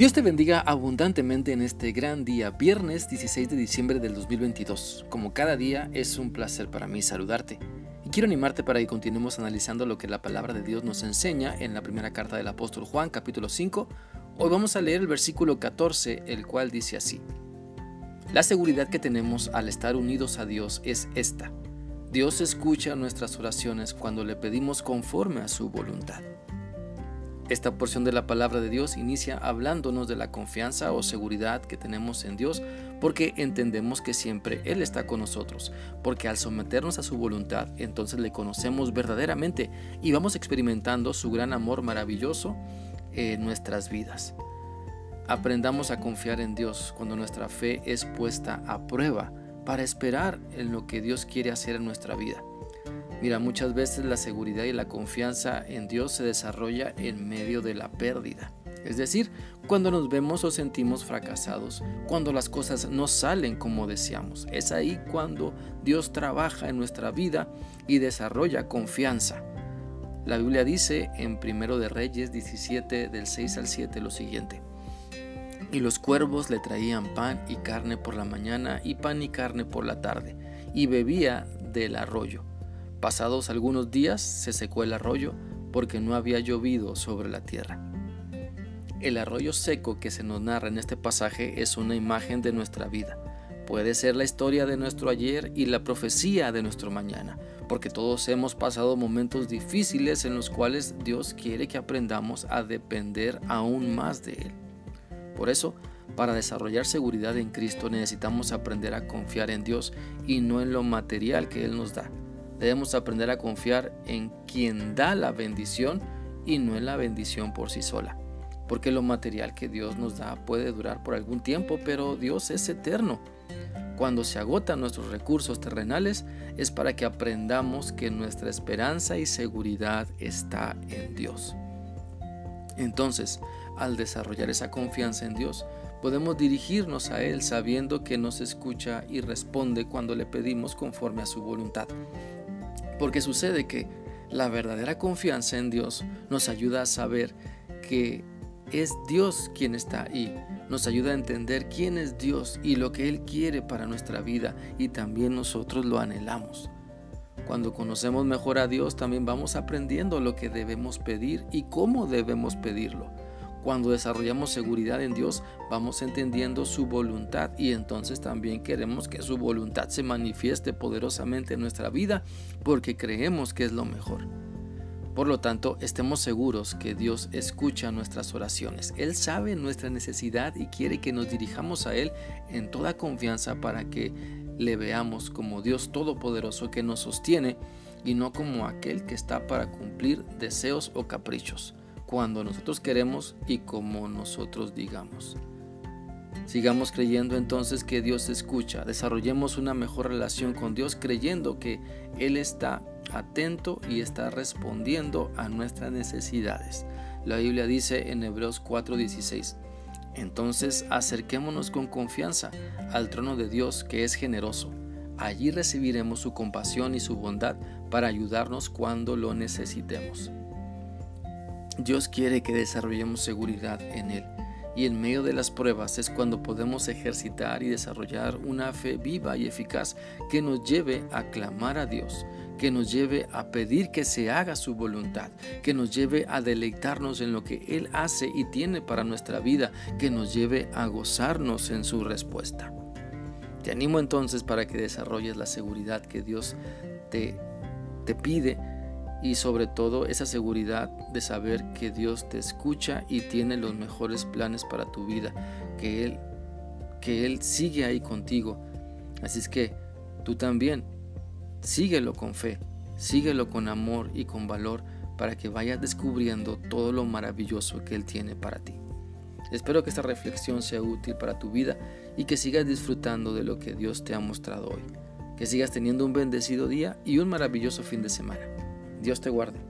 Dios te bendiga abundantemente en este gran día, viernes 16 de diciembre del 2022. Como cada día, es un placer para mí saludarte. Y quiero animarte para que continuemos analizando lo que la palabra de Dios nos enseña en la primera carta del apóstol Juan, capítulo 5. Hoy vamos a leer el versículo 14, el cual dice así. La seguridad que tenemos al estar unidos a Dios es esta. Dios escucha nuestras oraciones cuando le pedimos conforme a su voluntad. Esta porción de la palabra de Dios inicia hablándonos de la confianza o seguridad que tenemos en Dios porque entendemos que siempre Él está con nosotros, porque al someternos a su voluntad entonces le conocemos verdaderamente y vamos experimentando su gran amor maravilloso en nuestras vidas. Aprendamos a confiar en Dios cuando nuestra fe es puesta a prueba para esperar en lo que Dios quiere hacer en nuestra vida. Mira, muchas veces la seguridad y la confianza en Dios se desarrolla en medio de la pérdida. Es decir, cuando nos vemos o sentimos fracasados, cuando las cosas no salen como deseamos. Es ahí cuando Dios trabaja en nuestra vida y desarrolla confianza. La Biblia dice en 1 de Reyes 17 del 6 al 7 lo siguiente. Y los cuervos le traían pan y carne por la mañana y pan y carne por la tarde, y bebía del arroyo. Pasados algunos días se secó el arroyo porque no había llovido sobre la tierra. El arroyo seco que se nos narra en este pasaje es una imagen de nuestra vida. Puede ser la historia de nuestro ayer y la profecía de nuestro mañana, porque todos hemos pasado momentos difíciles en los cuales Dios quiere que aprendamos a depender aún más de Él. Por eso, para desarrollar seguridad en Cristo necesitamos aprender a confiar en Dios y no en lo material que Él nos da. Debemos aprender a confiar en quien da la bendición y no en la bendición por sí sola. Porque lo material que Dios nos da puede durar por algún tiempo, pero Dios es eterno. Cuando se agotan nuestros recursos terrenales es para que aprendamos que nuestra esperanza y seguridad está en Dios. Entonces, al desarrollar esa confianza en Dios, podemos dirigirnos a Él sabiendo que nos escucha y responde cuando le pedimos conforme a su voluntad. Porque sucede que la verdadera confianza en Dios nos ayuda a saber que es Dios quien está ahí. Nos ayuda a entender quién es Dios y lo que Él quiere para nuestra vida y también nosotros lo anhelamos. Cuando conocemos mejor a Dios también vamos aprendiendo lo que debemos pedir y cómo debemos pedirlo. Cuando desarrollamos seguridad en Dios, vamos entendiendo su voluntad y entonces también queremos que su voluntad se manifieste poderosamente en nuestra vida porque creemos que es lo mejor. Por lo tanto, estemos seguros que Dios escucha nuestras oraciones. Él sabe nuestra necesidad y quiere que nos dirijamos a Él en toda confianza para que le veamos como Dios Todopoderoso que nos sostiene y no como aquel que está para cumplir deseos o caprichos cuando nosotros queremos y como nosotros digamos. Sigamos creyendo entonces que Dios escucha, desarrollemos una mejor relación con Dios creyendo que Él está atento y está respondiendo a nuestras necesidades. La Biblia dice en Hebreos 4:16, entonces acerquémonos con confianza al trono de Dios que es generoso. Allí recibiremos su compasión y su bondad para ayudarnos cuando lo necesitemos. Dios quiere que desarrollemos seguridad en Él. Y en medio de las pruebas es cuando podemos ejercitar y desarrollar una fe viva y eficaz que nos lleve a clamar a Dios, que nos lleve a pedir que se haga su voluntad, que nos lleve a deleitarnos en lo que Él hace y tiene para nuestra vida, que nos lleve a gozarnos en su respuesta. Te animo entonces para que desarrolles la seguridad que Dios te, te pide y sobre todo esa seguridad de saber que Dios te escucha y tiene los mejores planes para tu vida, que Él, que Él sigue ahí contigo. Así es que tú también síguelo con fe, síguelo con amor y con valor para que vayas descubriendo todo lo maravilloso que Él tiene para ti. Espero que esta reflexión sea útil para tu vida y que sigas disfrutando de lo que Dios te ha mostrado hoy. Que sigas teniendo un bendecido día y un maravilloso fin de semana. Dios te guarde.